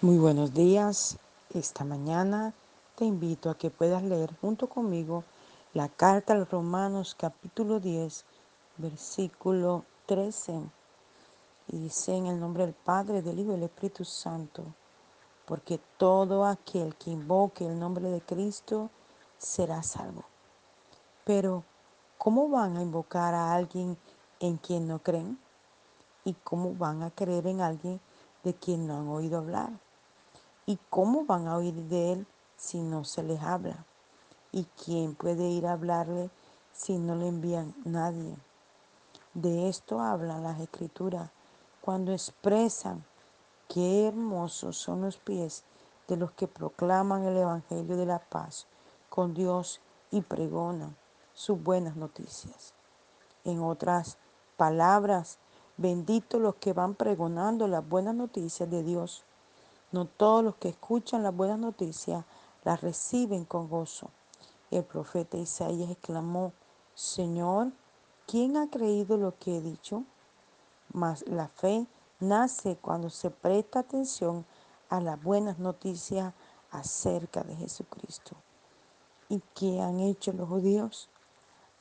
Muy buenos días. Esta mañana te invito a que puedas leer junto conmigo la carta a los Romanos capítulo 10, versículo 13. Y dice en el nombre del Padre, del Hijo y del Espíritu Santo, porque todo aquel que invoque el nombre de Cristo será salvo. Pero, ¿cómo van a invocar a alguien en quien no creen? ¿Y cómo van a creer en alguien de quien no han oído hablar? ¿Y cómo van a oír de él si no se les habla? ¿Y quién puede ir a hablarle si no le envían nadie? De esto hablan las escrituras cuando expresan qué hermosos son los pies de los que proclaman el Evangelio de la paz con Dios y pregonan sus buenas noticias. En otras palabras, benditos los que van pregonando las buenas noticias de Dios no todos los que escuchan las buenas noticias las reciben con gozo. El profeta Isaías exclamó, Señor, ¿quién ha creído lo que he dicho? Mas la fe nace cuando se presta atención a las buenas noticias acerca de Jesucristo. ¿Y qué han hecho los judíos?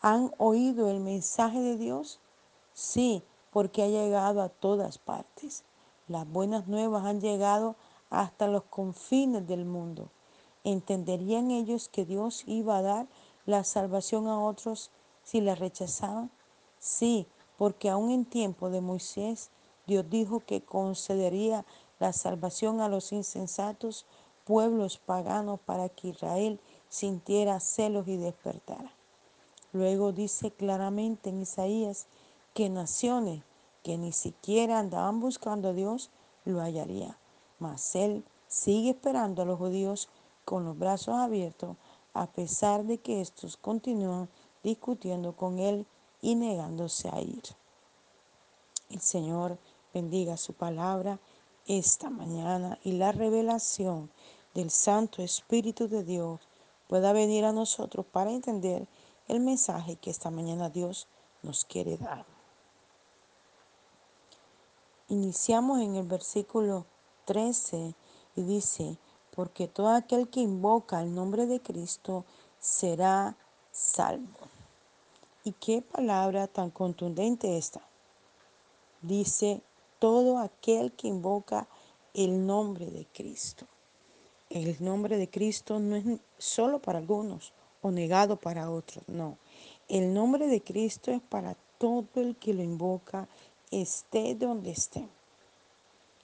¿Han oído el mensaje de Dios? Sí, porque ha llegado a todas partes. Las buenas nuevas han llegado hasta los confines del mundo. ¿Entenderían ellos que Dios iba a dar la salvación a otros si la rechazaban? Sí, porque aún en tiempo de Moisés, Dios dijo que concedería la salvación a los insensatos pueblos paganos para que Israel sintiera celos y despertara. Luego dice claramente en Isaías que naciones que ni siquiera andaban buscando a Dios lo hallarían. Mas él sigue esperando a los judíos con los brazos abiertos, a pesar de que estos continúan discutiendo con él y negándose a ir. El Señor bendiga su palabra esta mañana y la revelación del Santo Espíritu de Dios pueda venir a nosotros para entender el mensaje que esta mañana Dios nos quiere dar. Iniciamos en el versículo 13 y dice, porque todo aquel que invoca el nombre de Cristo será salvo. ¿Y qué palabra tan contundente esta? Dice, todo aquel que invoca el nombre de Cristo. El nombre de Cristo no es solo para algunos o negado para otros, no. El nombre de Cristo es para todo el que lo invoca, esté donde esté.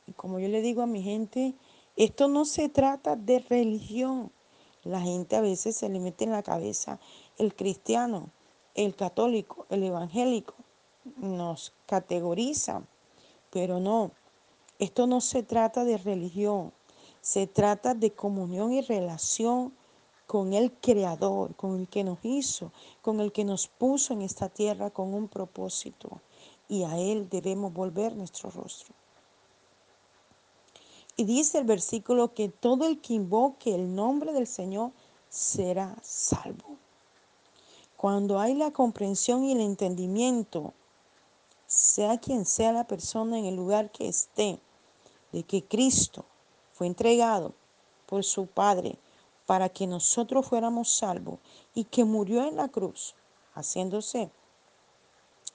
Y como yo le digo a mi gente, esto no se trata de religión. La gente a veces se le mete en la cabeza el cristiano, el católico, el evangélico. Nos categorizan, pero no. Esto no se trata de religión. Se trata de comunión y relación con el Creador, con el que nos hizo, con el que nos puso en esta tierra con un propósito. Y a Él debemos volver nuestro rostro. Y dice el versículo que todo el que invoque el nombre del Señor será salvo. Cuando hay la comprensión y el entendimiento, sea quien sea la persona en el lugar que esté, de que Cristo fue entregado por su Padre para que nosotros fuéramos salvos y que murió en la cruz, haciéndose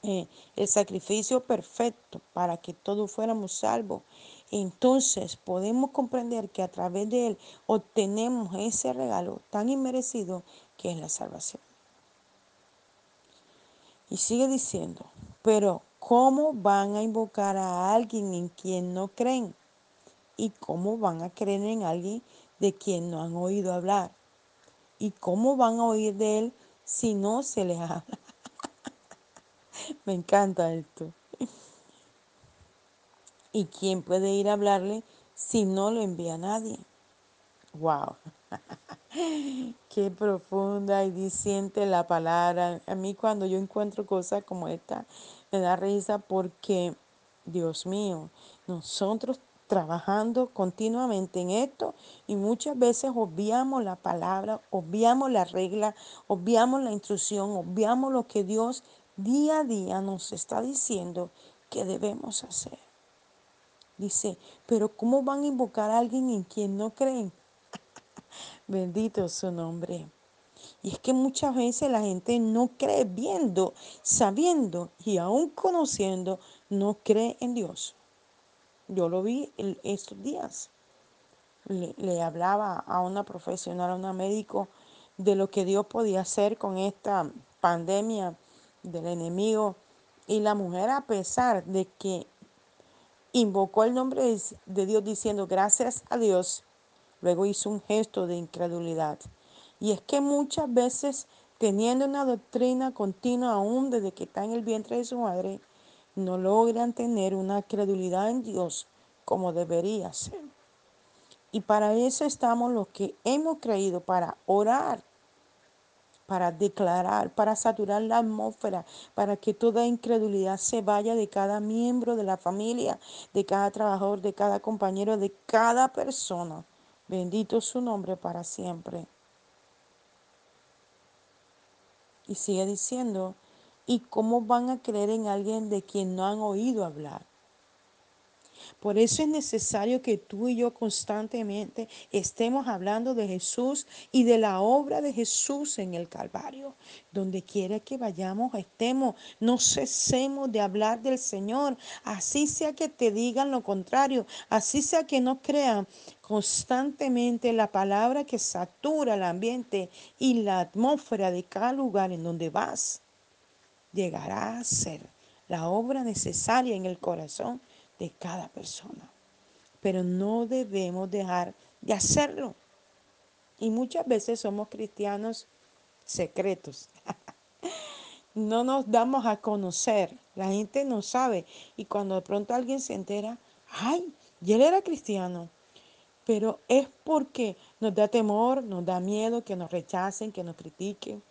eh, el sacrificio perfecto para que todos fuéramos salvos entonces podemos comprender que a través de Él obtenemos ese regalo tan inmerecido que es la salvación. Y sigue diciendo, pero ¿cómo van a invocar a alguien en quien no creen? ¿Y cómo van a creer en alguien de quien no han oído hablar? ¿Y cómo van a oír de Él si no se les habla? Me encanta esto. ¿Y quién puede ir a hablarle si no lo envía nadie? ¡Wow! Qué profunda y diciente la palabra. A mí cuando yo encuentro cosas como esta, me da risa porque, Dios mío, nosotros trabajando continuamente en esto y muchas veces obviamos la palabra, obviamos la regla, obviamos la instrucción, obviamos lo que Dios día a día nos está diciendo que debemos hacer. Dice, pero ¿cómo van a invocar a alguien en quien no creen? Bendito su nombre. Y es que muchas veces la gente no cree viendo, sabiendo y aún conociendo, no cree en Dios. Yo lo vi estos días. Le, le, hablaba a una profesional, a una médico, de lo que Dios podía hacer con esta pandemia del enemigo. Y la mujer, a pesar de que invocó el nombre de Dios diciendo gracias a Dios, luego hizo un gesto de incredulidad. Y es que muchas veces, teniendo una doctrina continua aún desde que está en el vientre de su madre, no logran tener una credulidad en Dios como debería ser. Y para eso estamos los que hemos creído, para orar, para declarar, para saturar la atmósfera, para que toda incredulidad se vaya de cada miembro de la familia, de cada trabajador, de cada compañero, de cada persona. Bendito su nombre para siempre. Y sigue diciendo, ¿y cómo van a creer en alguien de quien no han oído hablar? Por eso es necesario que tú y yo constantemente estemos hablando de Jesús y de la obra de Jesús en el Calvario. Donde quiera que vayamos, estemos, no cesemos de hablar del Señor. Así sea que te digan lo contrario, así sea que no crean constantemente la palabra que satura el ambiente y la atmósfera de cada lugar en donde vas. Llegará a ser la obra necesaria en el corazón de cada persona. Pero no debemos dejar de hacerlo. Y muchas veces somos cristianos secretos. no nos damos a conocer. La gente no sabe. Y cuando de pronto alguien se entera, ay, y él era cristiano. Pero es porque nos da temor, nos da miedo que nos rechacen, que nos critiquen.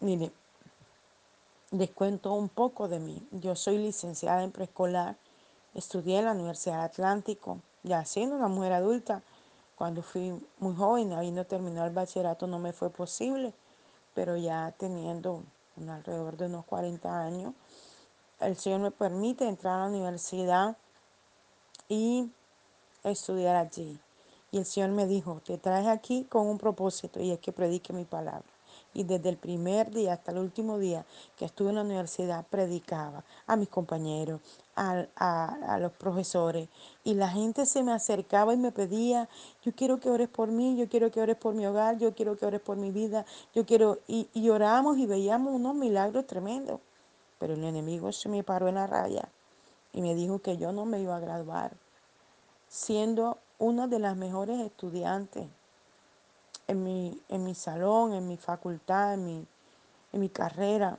Mire, les cuento un poco de mí. Yo soy licenciada en preescolar Estudié en la Universidad Atlántico, ya siendo una mujer adulta. Cuando fui muy joven, habiendo terminado el bachillerato, no me fue posible, pero ya teniendo alrededor de unos 40 años, el Señor me permite entrar a la universidad y estudiar allí. Y el Señor me dijo, te traes aquí con un propósito y es que predique mi palabra. Y desde el primer día hasta el último día que estuve en la universidad, predicaba a mis compañeros, a, a, los profesores. Y la gente se me acercaba y me pedía, yo quiero que ores por mí, yo quiero que ores por mi hogar, yo quiero que ores por mi vida, yo quiero... Y, y oramos y veíamos unos milagros tremendos. Pero el enemigo se me paró en la raya y me dijo que yo no me iba a graduar, siendo una de las mejores estudiantes en mi, en mi salón, en mi facultad, en mi, en mi carrera.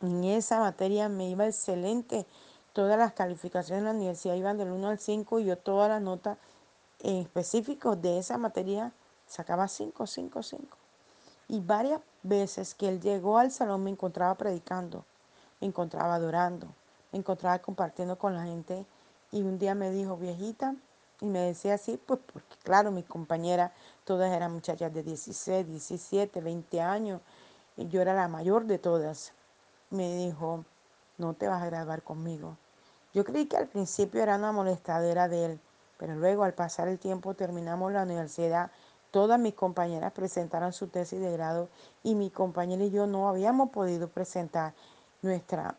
En esa materia me iba excelente. Todas las calificaciones en la universidad iban del 1 al 5 y yo todas las notas en específico de esa materia sacaba 5, 5, 5. Y varias veces que él llegó al salón me encontraba predicando, me encontraba adorando, me encontraba compartiendo con la gente. Y un día me dijo, viejita, y me decía así, pues porque claro, mis compañeras todas eran muchachas de 16, 17, 20 años. Y yo era la mayor de todas. Me dijo, no te vas a graduar conmigo. Yo creí que al principio era una molestadera de él, pero luego al pasar el tiempo terminamos la universidad. Todas mis compañeras presentaron su tesis de grado y mi compañera y yo no habíamos podido presentar nuestra,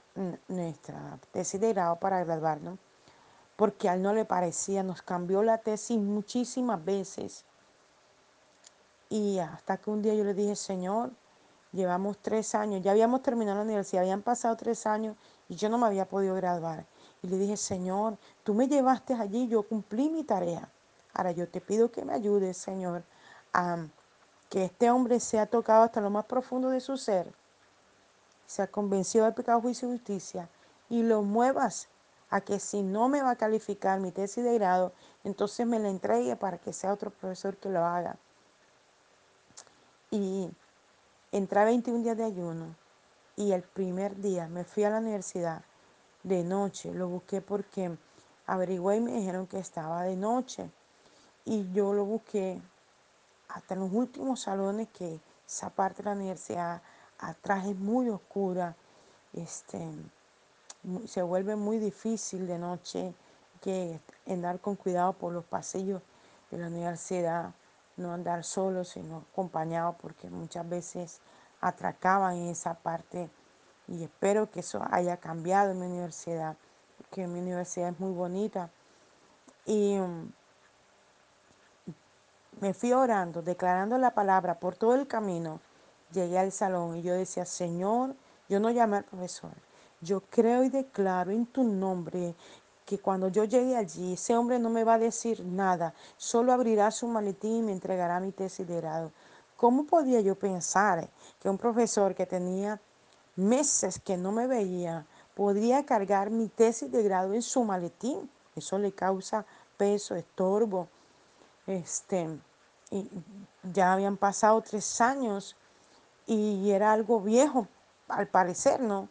nuestra tesis de grado para graduarnos porque a él no le parecía, nos cambió la tesis muchísimas veces. Y hasta que un día yo le dije, Señor, llevamos tres años, ya habíamos terminado la universidad, habían pasado tres años y yo no me había podido graduar. Y le dije, Señor, tú me llevaste allí, yo cumplí mi tarea. Ahora yo te pido que me ayudes, Señor, a que este hombre sea tocado hasta lo más profundo de su ser, sea convencido del pecado, juicio y justicia, y lo muevas a que si no me va a calificar mi tesis de grado, entonces me la entregue para que sea otro profesor que lo haga. Y entré 21 días de ayuno y el primer día me fui a la universidad de noche, lo busqué porque averigué y me dijeron que estaba de noche. Y yo lo busqué hasta los últimos salones que esa parte de la universidad atrás es muy oscura. Este, se vuelve muy difícil de noche que andar con cuidado por los pasillos de la universidad, no andar solo, sino acompañado, porque muchas veces atracaban en esa parte y espero que eso haya cambiado en mi universidad, porque mi universidad es muy bonita. Y um, me fui orando, declarando la palabra por todo el camino. Llegué al salón y yo decía, Señor, yo no llamé al profesor. Yo creo y declaro en tu nombre que cuando yo llegue allí, ese hombre no me va a decir nada, solo abrirá su maletín y me entregará mi tesis de grado. ¿Cómo podía yo pensar que un profesor que tenía meses que no me veía podría cargar mi tesis de grado en su maletín? Eso le causa peso, estorbo. Este, y ya habían pasado tres años y era algo viejo, al parecer, ¿no?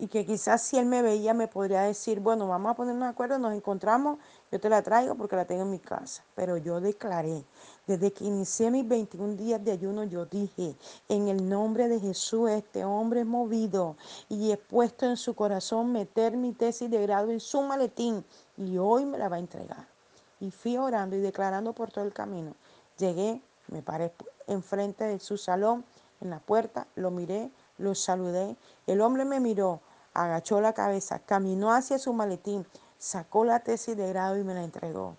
Y que quizás si él me veía me podría decir, bueno, vamos a ponernos de acuerdo, nos encontramos, yo te la traigo porque la tengo en mi casa. Pero yo declaré, desde que inicié mis 21 días de ayuno, yo dije, en el nombre de Jesús, este hombre es movido y he puesto en su corazón meter mi tesis de grado en su maletín y hoy me la va a entregar. Y fui orando y declarando por todo el camino. Llegué, me paré enfrente de su salón, en la puerta, lo miré, lo saludé. El hombre me miró, agachó la cabeza, caminó hacia su maletín, sacó la tesis de grado y me la entregó.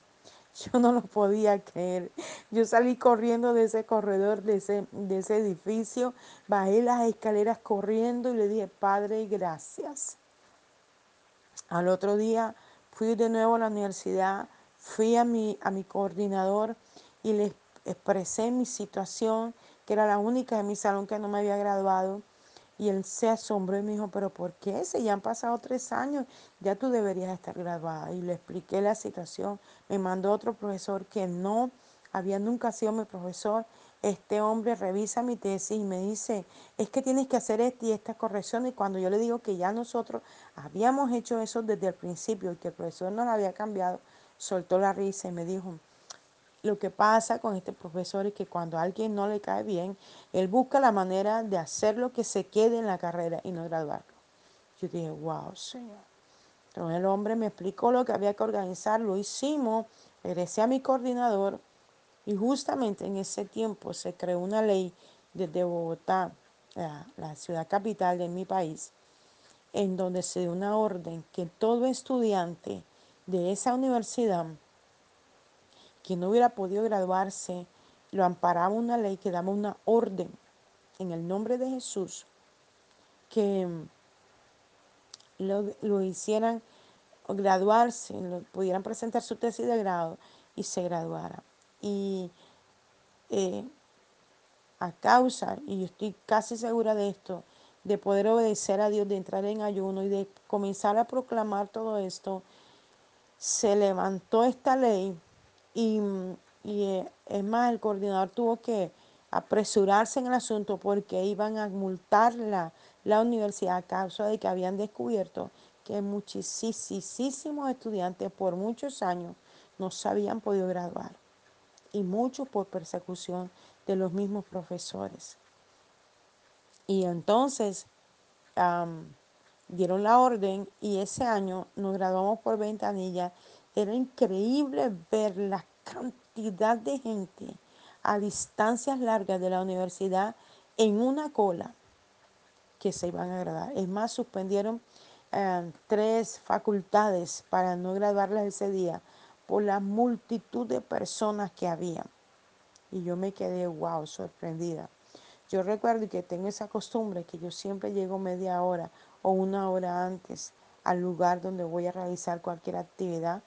Yo no lo podía creer. Yo salí corriendo de ese corredor, de ese, de ese edificio, bajé las escaleras corriendo y le dije, Padre, gracias. Al otro día fui de nuevo a la universidad, fui a mi, a mi coordinador y le expresé mi situación, que era la única de mi salón que no me había graduado. Y él se asombró y me dijo, pero ¿por qué? Si ya han pasado tres años, ya tú deberías estar graduada. Y le expliqué la situación. Me mandó otro profesor que no había nunca sido mi profesor. Este hombre revisa mi tesis y me dice, es que tienes que hacer esta y esta corrección. Y cuando yo le digo que ya nosotros habíamos hecho eso desde el principio y que el profesor no lo había cambiado, soltó la risa y me dijo, lo que pasa con este profesor es que cuando a alguien no le cae bien, él busca la manera de hacerlo que se quede en la carrera y no graduarlo. Yo dije, wow, Señor. Entonces el hombre me explicó lo que había que organizar, lo hicimos, regresé a mi coordinador y justamente en ese tiempo se creó una ley desde Bogotá, la, la ciudad capital de mi país, en donde se dio una orden que todo estudiante de esa universidad que no hubiera podido graduarse, lo amparaba una ley que daba una orden en el nombre de Jesús que mm, lo, lo hicieran graduarse, pudieran presentar su tesis de grado y se graduara. Y eh, a causa, y yo estoy casi segura de esto, de poder obedecer a Dios, de entrar en ayuno y de comenzar a proclamar todo esto, se levantó esta ley y, y eh, es más, el coordinador tuvo que apresurarse en el asunto porque iban a multar la, la universidad a causa de que habían descubierto que muchísimos estudiantes por muchos años no se habían podido graduar y muchos por persecución de los mismos profesores. Y entonces dieron la orden y ese año nos graduamos por ventanilla. Era increíble ver la cantidad de gente a distancias largas de la universidad en una cola que se iban a graduar. Es más, suspendieron eh, tres facultades para no graduarlas ese día por la multitud de personas que había. Y yo me quedé, wow, sorprendida. Yo recuerdo que tengo esa costumbre que yo siempre llego media hora o una hora antes al lugar donde voy a realizar cualquier actividad.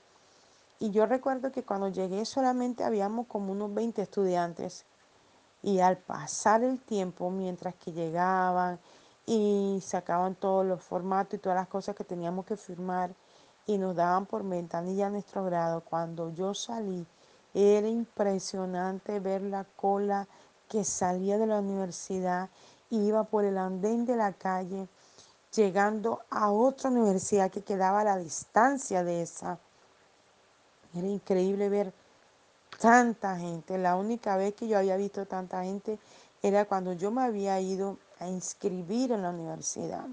Y yo recuerdo que cuando llegué solamente habíamos como unos 20 estudiantes. Y al pasar el tiempo, mientras que llegaban y sacaban todos los formatos y todas las cosas que teníamos que firmar y nos daban por ventanilla nuestro grado, cuando yo salí, era impresionante ver la cola que salía de la universidad y iba por el andén de la calle, llegando a otra universidad que quedaba a la distancia de esa. Era increíble ver tanta gente. La única vez que yo había visto tanta gente era cuando yo me había ido a inscribir en la universidad.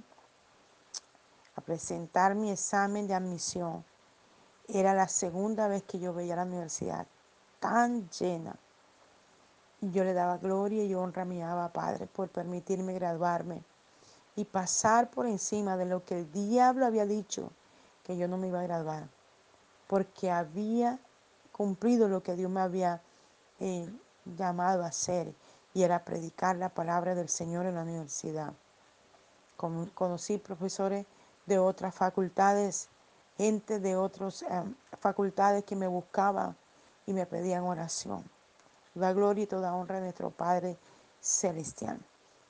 a presentar mi examen de admisión. Era la segunda vez que yo veía la universidad tan llena. Y yo le daba gloria y honra a mi Abba Padre por permitirme graduarme y pasar por encima de lo que el diablo había dicho que yo no me iba a graduar, porque había cumplido lo que Dios me había eh, llamado a hacer y era predicar la palabra del Señor en la universidad. Conocí profesores de otras facultades, gente de otras eh, facultades que me buscaban y me pedían oración. La gloria y toda honra a nuestro Padre Celestial.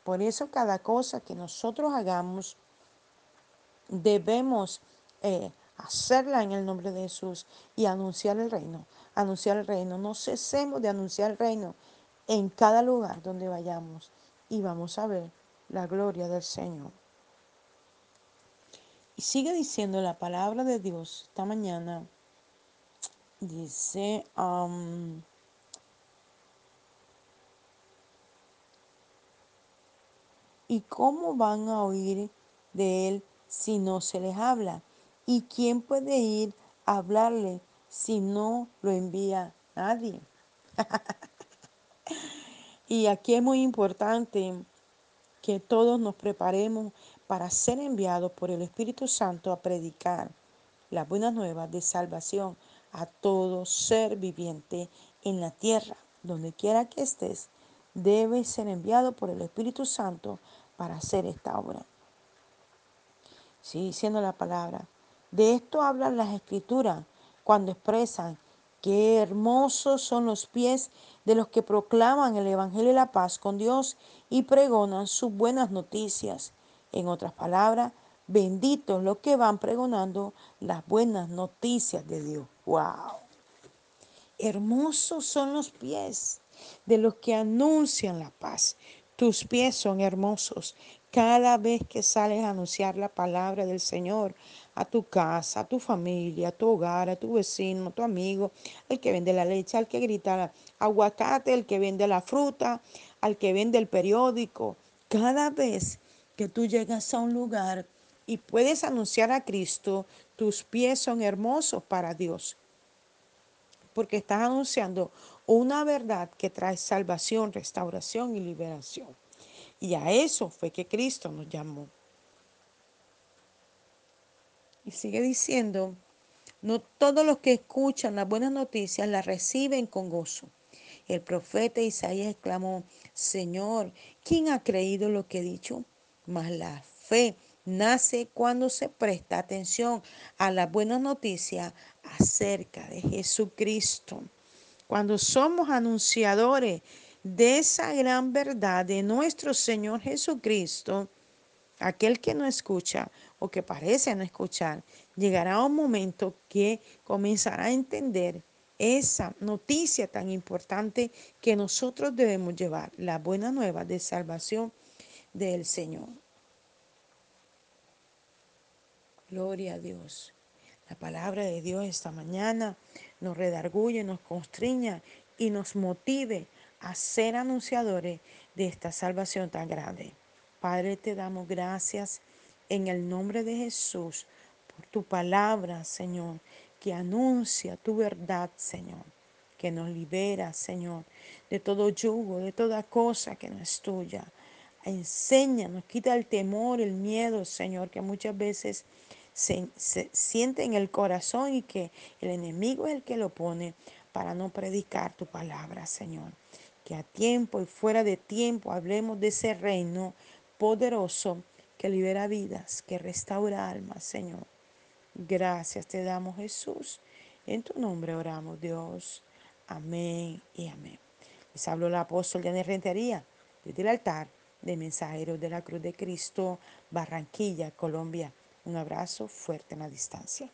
Por eso cada cosa que nosotros hagamos debemos eh, hacerla en el nombre de Jesús y anunciar el reino. Anunciar el reino. No cesemos de anunciar el reino en cada lugar donde vayamos y vamos a ver la gloria del Señor. Y sigue diciendo la palabra de Dios esta mañana. Dice, um, ¿y cómo van a oír de él si no se les habla? ¿Y quién puede ir a hablarle si no lo envía nadie? y aquí es muy importante que todos nos preparemos para ser enviados por el Espíritu Santo a predicar las buenas nuevas de salvación a todo ser viviente en la tierra, donde quiera que estés, debe ser enviado por el Espíritu Santo para hacer esta obra. Sí, diciendo la palabra. De esto hablan las escrituras cuando expresan Qué hermosos son los pies de los que proclaman el Evangelio de la paz con Dios y pregonan sus buenas noticias. En otras palabras, benditos los que van pregonando las buenas noticias de Dios. ¡Wow! Hermosos son los pies de los que anuncian la paz. Tus pies son hermosos. Cada vez que sales a anunciar la palabra del Señor a tu casa, a tu familia, a tu hogar, a tu vecino, a tu amigo, al que vende la leche, al que grita aguacate, al que vende la fruta, al que vende el periódico. Cada vez que tú llegas a un lugar y puedes anunciar a Cristo, tus pies son hermosos para Dios. Porque estás anunciando una verdad que trae salvación, restauración y liberación. Y a eso fue que Cristo nos llamó. Sigue diciendo, no todos los que escuchan las buenas noticias las reciben con gozo. El profeta Isaías exclamó, Señor, ¿quién ha creído lo que he dicho? Mas la fe nace cuando se presta atención a las buenas noticias acerca de Jesucristo. Cuando somos anunciadores de esa gran verdad de nuestro Señor Jesucristo, aquel que no escucha o que parece no escuchar, llegará un momento que comenzará a entender esa noticia tan importante que nosotros debemos llevar, la buena nueva de salvación del Señor. Gloria a Dios. La palabra de Dios esta mañana nos redarguye, nos constriña y nos motive a ser anunciadores de esta salvación tan grande. Padre, te damos gracias en el nombre de Jesús por tu palabra, Señor, que anuncia tu verdad, Señor, que nos libera, Señor, de todo yugo, de toda cosa que no es tuya. Enséñanos, quita el temor, el miedo, Señor, que muchas veces se, se, siente en el corazón y que el enemigo es el que lo pone para no predicar tu palabra, Señor que a tiempo y fuera de tiempo hablemos de ese reino poderoso que libera vidas, que restaura almas, Señor. Gracias te damos, Jesús. En tu nombre oramos, Dios. Amén y amén. Les habló el apóstol de Rentería desde el altar de Mensajeros de la Cruz de Cristo, Barranquilla, Colombia. Un abrazo fuerte en la distancia.